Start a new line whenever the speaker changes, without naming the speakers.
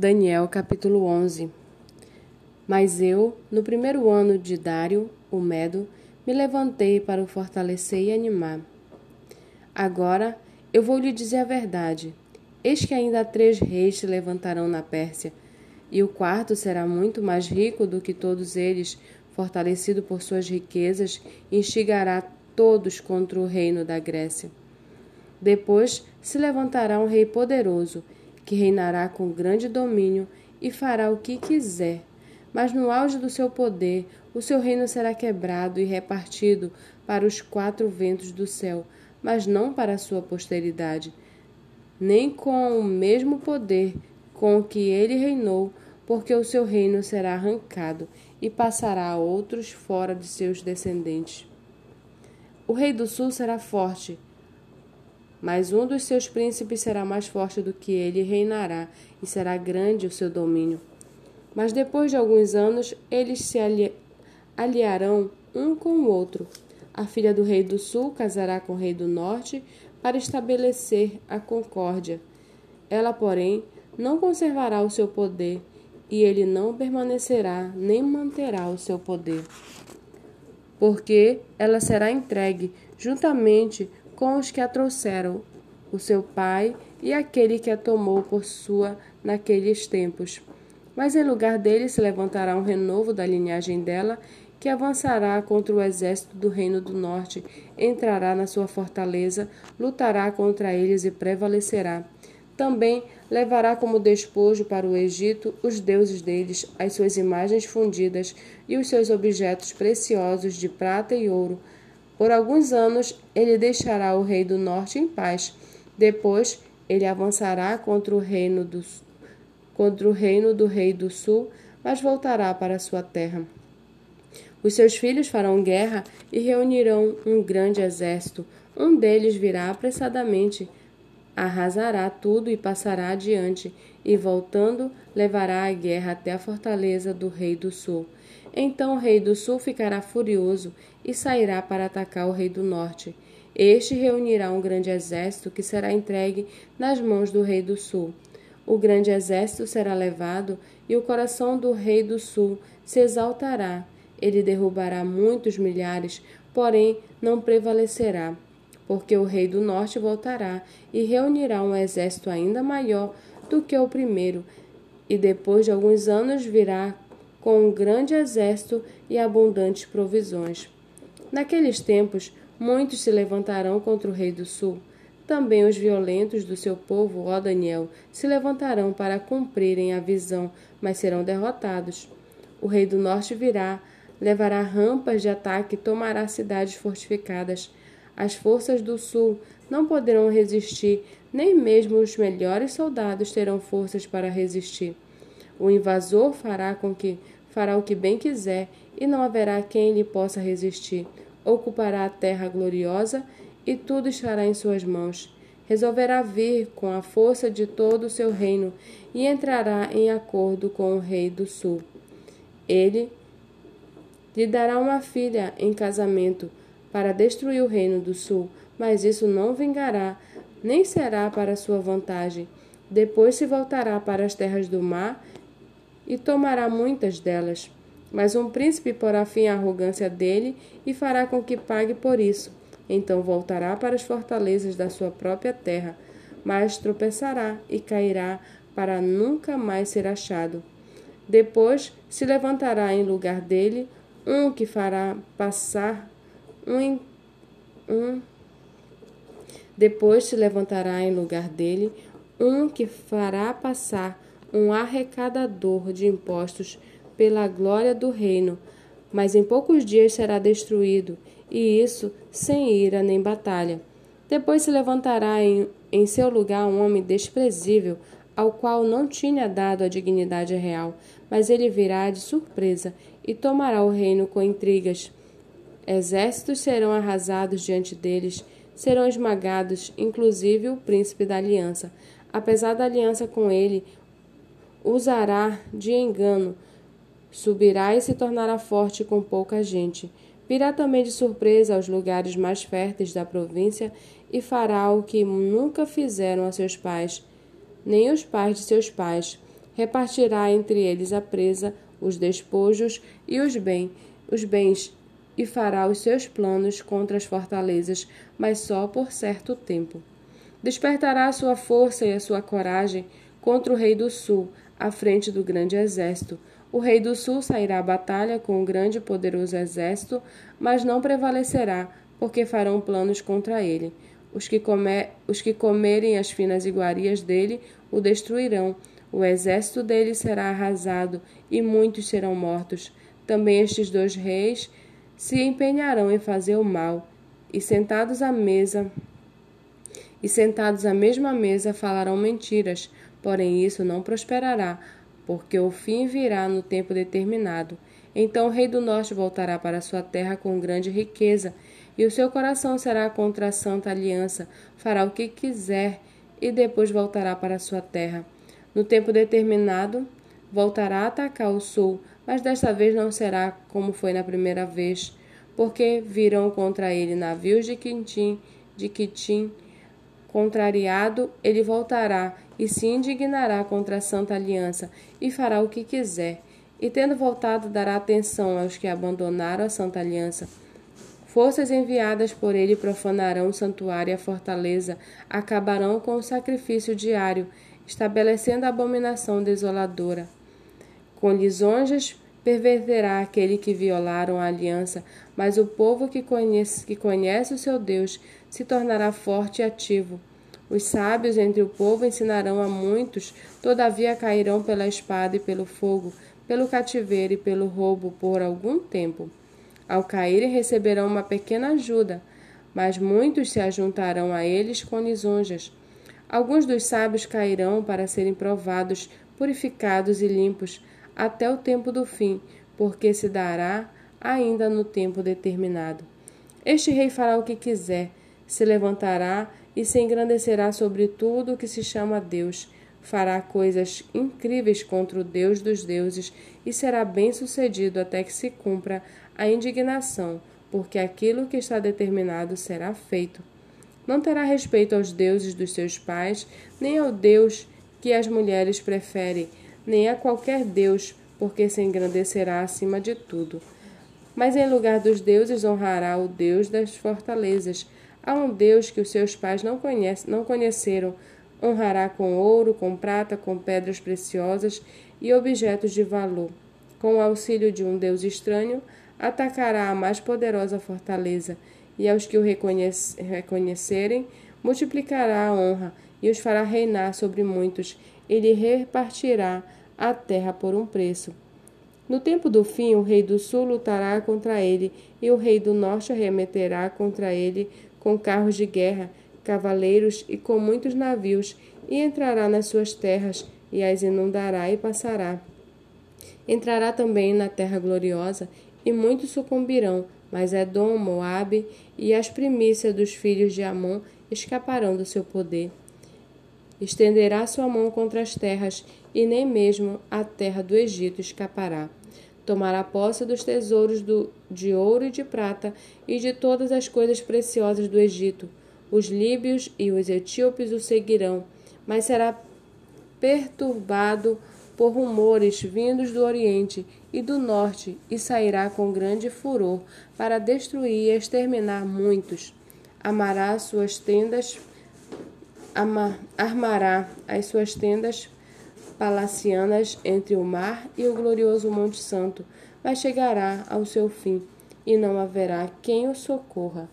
Daniel capítulo 11 Mas eu, no primeiro ano de Dário, o Medo, me levantei para o fortalecer e animar. Agora eu vou lhe dizer a verdade. Eis que ainda três reis se levantarão na Pérsia, e o quarto será muito mais rico do que todos eles, fortalecido por suas riquezas, instigará todos contra o reino da Grécia. Depois se levantará um rei poderoso, que reinará com grande domínio e fará o que quiser. Mas no auge do seu poder, o seu reino será quebrado e repartido para os quatro ventos do céu, mas não para a sua posteridade, nem com o mesmo poder com que ele reinou, porque o seu reino será arrancado e passará a outros fora de seus descendentes. O rei do sul será forte, mas um dos seus príncipes será mais forte do que ele e reinará, e será grande o seu domínio. Mas depois de alguns anos, eles se ali aliarão um com o outro. A filha do rei do sul casará com o rei do norte para estabelecer a concórdia. Ela, porém, não conservará o seu poder, e ele não permanecerá nem manterá o seu poder. Porque ela será entregue juntamente com os que a trouxeram, o seu pai e aquele que a tomou por sua naqueles tempos. Mas em lugar dele se levantará um renovo da linhagem dela, que avançará contra o exército do reino do norte, entrará na sua fortaleza, lutará contra eles e prevalecerá. Também levará como despojo para o Egito os deuses deles, as suas imagens fundidas e os seus objetos preciosos de prata e ouro, por alguns anos ele deixará o rei do norte em paz. Depois ele avançará contra o reino do, contra o reino do rei do sul, mas voltará para sua terra. Os seus filhos farão guerra e reunirão um grande exército. Um deles virá apressadamente, arrasará tudo e passará adiante, e voltando, levará a guerra até a fortaleza do rei do sul. Então o rei do sul ficará furioso e sairá para atacar o rei do norte. Este reunirá um grande exército que será entregue nas mãos do rei do sul. O grande exército será levado e o coração do rei do sul se exaltará. Ele derrubará muitos milhares, porém não prevalecerá, porque o rei do norte voltará e reunirá um exército ainda maior do que o primeiro, e depois de alguns anos virá com um grande exército e abundantes provisões. Naqueles tempos, muitos se levantarão contra o rei do sul. Também os violentos do seu povo, ó Daniel, se levantarão para cumprirem a visão, mas serão derrotados. O rei do norte virá, levará rampas de ataque e tomará cidades fortificadas. As forças do sul não poderão resistir, nem mesmo os melhores soldados terão forças para resistir. O invasor fará com que fará o que bem quiser e não haverá quem lhe possa resistir. Ocupará a terra gloriosa e tudo estará em suas mãos. Resolverá vir com a força de todo o seu reino e entrará em acordo com o rei do sul. Ele lhe dará uma filha em casamento para destruir o reino do sul, mas isso não vingará, nem será para sua vantagem. Depois se voltará para as terras do mar e tomará muitas delas. Mas um príncipe porá fim à arrogância dele e fará com que pague por isso. Então voltará para as fortalezas da sua própria terra, mas tropeçará e cairá para nunca mais ser achado. Depois se levantará em lugar dele um que fará passar um, um depois se levantará em lugar dele um que fará passar um arrecadador de impostos pela glória do reino, mas em poucos dias será destruído, e isso sem ira nem batalha. Depois se levantará em, em seu lugar um homem desprezível, ao qual não tinha dado a dignidade real, mas ele virá de surpresa e tomará o reino com intrigas. Exércitos serão arrasados diante deles, serão esmagados, inclusive o príncipe da aliança. Apesar da aliança com ele, usará de engano, subirá e se tornará forte com pouca gente. Virá também de surpresa aos lugares mais férteis da província e fará o que nunca fizeram a seus pais, nem os pais de seus pais. repartirá entre eles a presa, os despojos e os, bem, os bens, e fará os seus planos contra as fortalezas, mas só por certo tempo. Despertará a sua força e a sua coragem contra o rei do sul, à frente do grande exército. O rei do sul sairá à batalha com um grande e poderoso exército, mas não prevalecerá, porque farão planos contra ele. Os que, os que comerem as finas iguarias dele o destruirão. O exército dele será arrasado e muitos serão mortos. Também estes dois reis se empenharão em fazer o mal, e sentados à mesa, e sentados à mesma mesa falarão mentiras, porém isso não prosperará, porque o fim virá no tempo determinado. Então o rei do norte voltará para sua terra com grande riqueza, e o seu coração será contra a santa aliança, fará o que quiser e depois voltará para sua terra. No tempo determinado, voltará a atacar o sul, mas desta vez não será como foi na primeira vez, porque virão contra ele navios de Quintim, de Quitim. Contrariado, ele voltará e se indignará contra a santa aliança e fará o que quiser. E tendo voltado, dará atenção aos que abandonaram a santa aliança Forças enviadas por ele profanarão o santuário e a fortaleza, acabarão com o sacrifício diário, estabelecendo a abominação desoladora. Com lisonjas perverterá aquele que violaram a aliança, mas o povo que conhece, que conhece o seu Deus se tornará forte e ativo. Os sábios entre o povo ensinarão a muitos, todavia cairão pela espada e pelo fogo, pelo cativeiro e pelo roubo por algum tempo. Ao caírem, receberão uma pequena ajuda, mas muitos se ajuntarão a eles com lisonjas. Alguns dos sábios cairão para serem provados, purificados e limpos, até o tempo do fim, porque se dará ainda no tempo determinado. Este rei fará o que quiser, se levantará e se engrandecerá sobre tudo o que se chama Deus. Fará coisas incríveis contra o Deus dos deuses e será bem-sucedido até que se cumpra a indignação, porque aquilo que está determinado será feito. Não terá respeito aos deuses dos seus pais, nem ao Deus que as mulheres preferem, nem a qualquer Deus, porque se engrandecerá acima de tudo. Mas em lugar dos deuses honrará o Deus das fortalezas. Há um Deus que os seus pais não, conhece, não conheceram. Honrará com ouro, com prata, com pedras preciosas e objetos de valor. Com o auxílio de um Deus estranho, atacará a mais poderosa fortaleza, e aos que o reconhecerem, multiplicará a honra e os fará reinar sobre muitos, e lhe repartirá a terra por um preço. No tempo do fim, o rei do sul lutará contra ele, e o rei do norte arremeterá contra ele com carros de guerra, cavaleiros e com muitos navios, e entrará nas suas terras, e as inundará e passará. Entrará também na terra gloriosa, e muitos sucumbirão, mas Edom, Moabe e as primícias dos filhos de Amon escaparão do seu poder. Estenderá sua mão contra as terras, e nem mesmo a terra do Egito escapará. Tomará posse dos tesouros do, de ouro e de prata e de todas as coisas preciosas do Egito. Os líbios e os etíopes o seguirão, mas será perturbado por rumores vindos do Oriente e do Norte, e sairá com grande furor para destruir e exterminar muitos. Amará suas tendas, armará as suas tendas palacianas entre o mar e o glorioso Monte Santo, mas chegará ao seu fim, e não haverá quem o socorra.